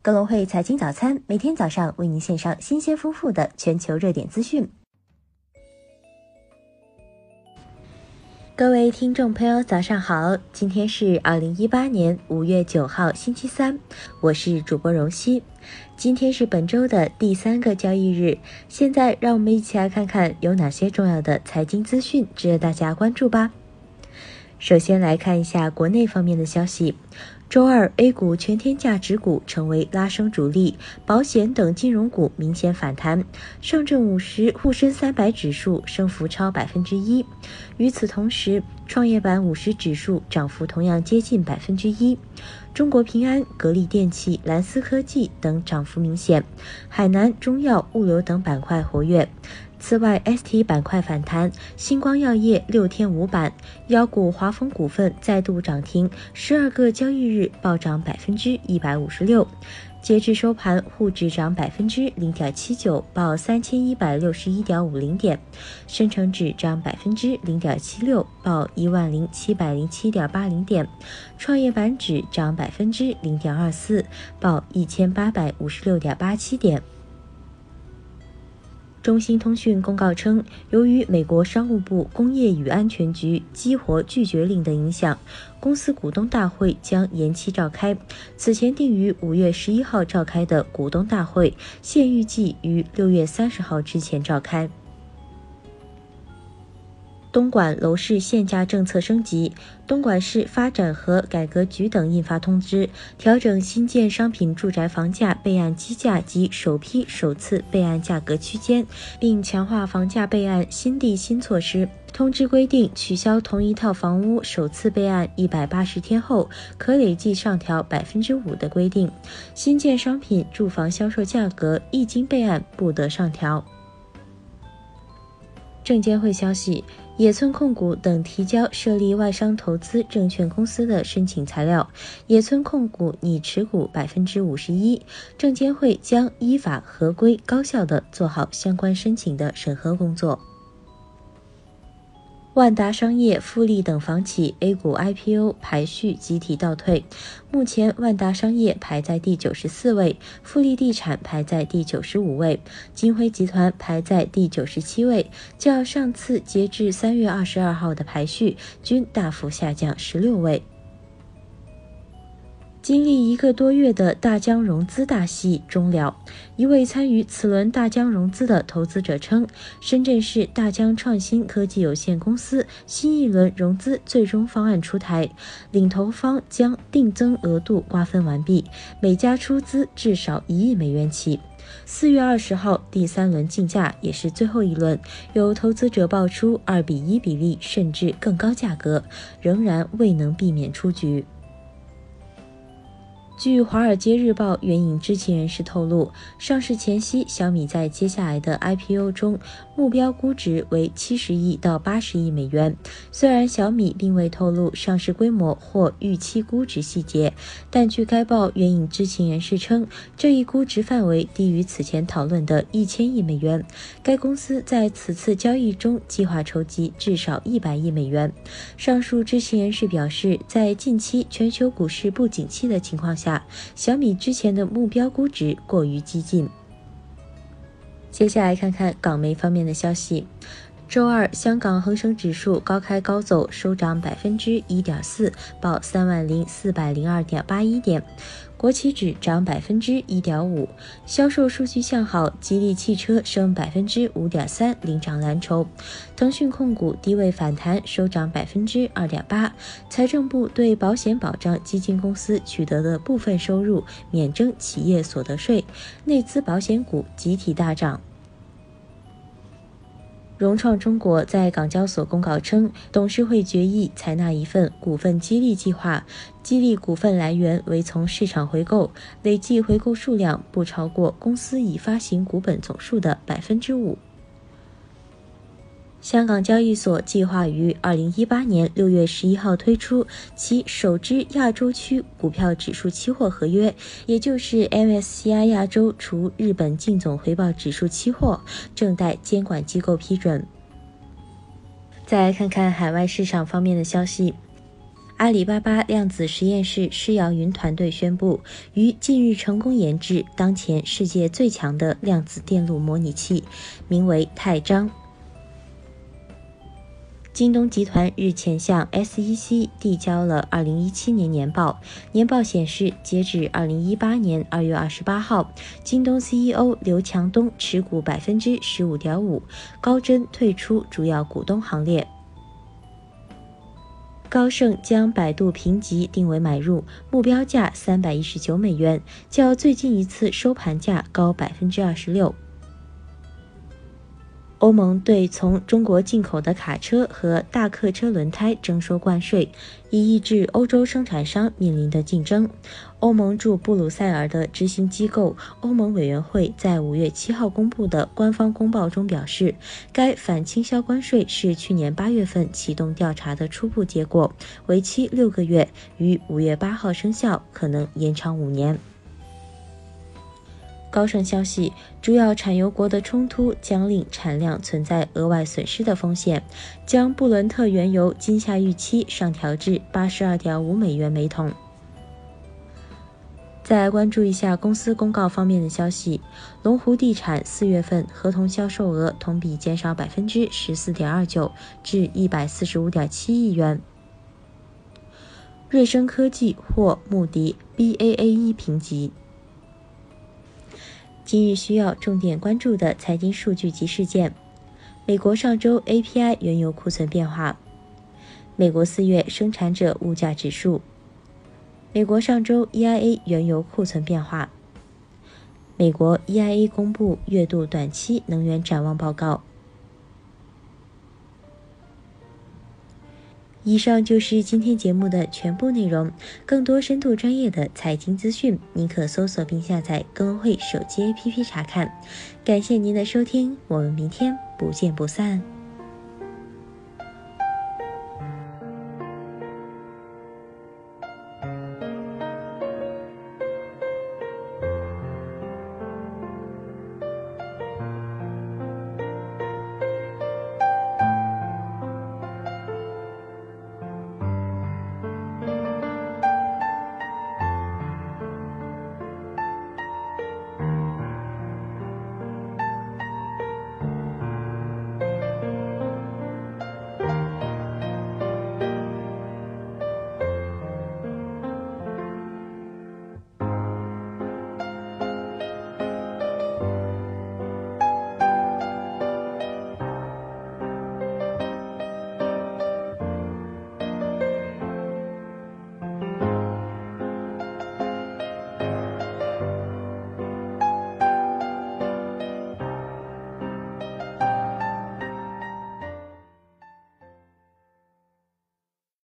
格隆汇财经早餐每天早上为您献上新鲜丰富的全球热点资讯。各位听众朋友，早上好！今天是二零一八年五月九号，星期三，我是主播荣熙。今天是本周的第三个交易日，现在让我们一起来看看有哪些重要的财经资讯值得大家关注吧。首先来看一下国内方面的消息。周二，A 股全天价值股成为拉升主力，保险等金融股明显反弹。上证五十、沪深三百指数升幅超百分之一。与此同时，创业板五十指数涨幅同样接近百分之一。中国平安、格力电器、蓝思科技等涨幅明显，海南、中药、物流等板块活跃。此外，ST 板块反弹，星光药业六天五板，妖股华丰股份再度涨停，十二个交易日暴涨百分之一百五十六。截至收盘，沪指涨百分之零点七九，报三千一百六十一点五零点；深成指涨百分之零点七六，报一万零七百零七点八零点；创业板指涨百分之零点二四，报一千八百五十六点八七点。中兴通讯公告称，由于美国商务部工业与安全局激活拒绝令的影响，公司股东大会将延期召开。此前定于五月十一号召开的股东大会，现预计于六月三十号之前召开。东莞楼市限价政策升级，东莞市发展和改革局等印发通知，调整新建商品住宅房价备案基价及首批首次备案价格区间，并强化房价备案新地新措施。通知规定，取消同一套房屋首次备案一百八十天后可累计上调百分之五的规定，新建商品住房销售价格一经备案不得上调。证监会消息。野村控股等提交设立外商投资证券公司的申请材料，野村控股拟持股百分之五十一，证监会将依法合规高效地做好相关申请的审核工作。万达商业、富力等房企 A 股 IPO 排序集体倒退，目前万达商业排在第九十四位，富力地产排在第九十五位，金辉集团排在第九十七位，较上次截至三月二十二号的排序均大幅下降十六位。经历一个多月的大疆融资大戏终了，一位参与此轮大疆融资的投资者称，深圳市大疆创新科技有限公司新一轮融资最终方案出台，领投方将定增额度瓜分完毕，每家出资至少一亿美元起。四月二十号第三轮竞价也是最后一轮，有投资者报出二比一比例甚至更高价格，仍然未能避免出局。据《华尔街日报》援引知情人士透露，上市前夕，小米在接下来的 IPO 中目标估值为七十亿到八十亿美元。虽然小米并未透露上市规模或预期估值细节，但据该报援引知情人士称，这一估值范围低于此前讨论的一千亿美元。该公司在此次交易中计划筹集至少一百亿美元。上述知情人士表示，在近期全球股市不景气的情况下。小米之前的目标估值过于激进。接下来看看港媒方面的消息。周二，香港恒生指数高开高走，收涨百分之一点四，报三万零四百零二点八一点。国企指涨百分之一点五，销售数据向好，吉利汽车升百分之五点三，领涨蓝筹。腾讯控股低位反弹，收涨百分之二点八。财政部对保险保障基金公司取得的部分收入免征企业所得税，内资保险股集体大涨。融创中国在港交所公告称，董事会决议采纳一份股份激励计划，激励股份来源为从市场回购，累计回购数量不超过公司已发行股本总数的百分之五。香港交易所计划于二零一八年六月十一号推出其首支亚洲区股票指数期货合约，也就是 MSCI 亚洲除日本净总回报指数期货，正待监管机构批准。再来看看海外市场方面的消息。阿里巴巴量子实验室施瑶云团队宣布，于近日成功研制当前世界最强的量子电路模拟器，名为泰章。京东集团日前向 SEC 递交了2017年年报，年报显示，截止2018年2月28号，京东 CEO 刘强东持股15.5%，高真退出主要股东行列。高盛将百度评级定为买入，目标价319美元，较最近一次收盘价高26%。欧盟对从中国进口的卡车和大客车轮胎征收关税，以抑制欧洲生产商面临的竞争。欧盟驻布鲁塞尔的执行机构欧盟委员会在五月七号公布的官方公报中表示，该反倾销关税是去年八月份启动调查的初步结果，为期六个月，于五月八号生效，可能延长五年。高盛消息，主要产油国的冲突将令产量存在额外损失的风险，将布伦特原油今夏预期上调至八十二点五美元每桶。再关注一下公司公告方面的消息，龙湖地产四月份合同销售额同比减少百分之十四点二九，至一百四十五点七亿元。瑞声科技获穆迪 Baa1 评级。今日需要重点关注的财经数据及事件：美国上周 API 原油库存变化；美国四月生产者物价指数；美国上周 EIA 原油库存变化；美国 EIA 公布月度短期能源展望报告。以上就是今天节目的全部内容。更多深度专业的财经资讯，您可搜索并下载更会手机 APP 查看。感谢您的收听，我们明天不见不散。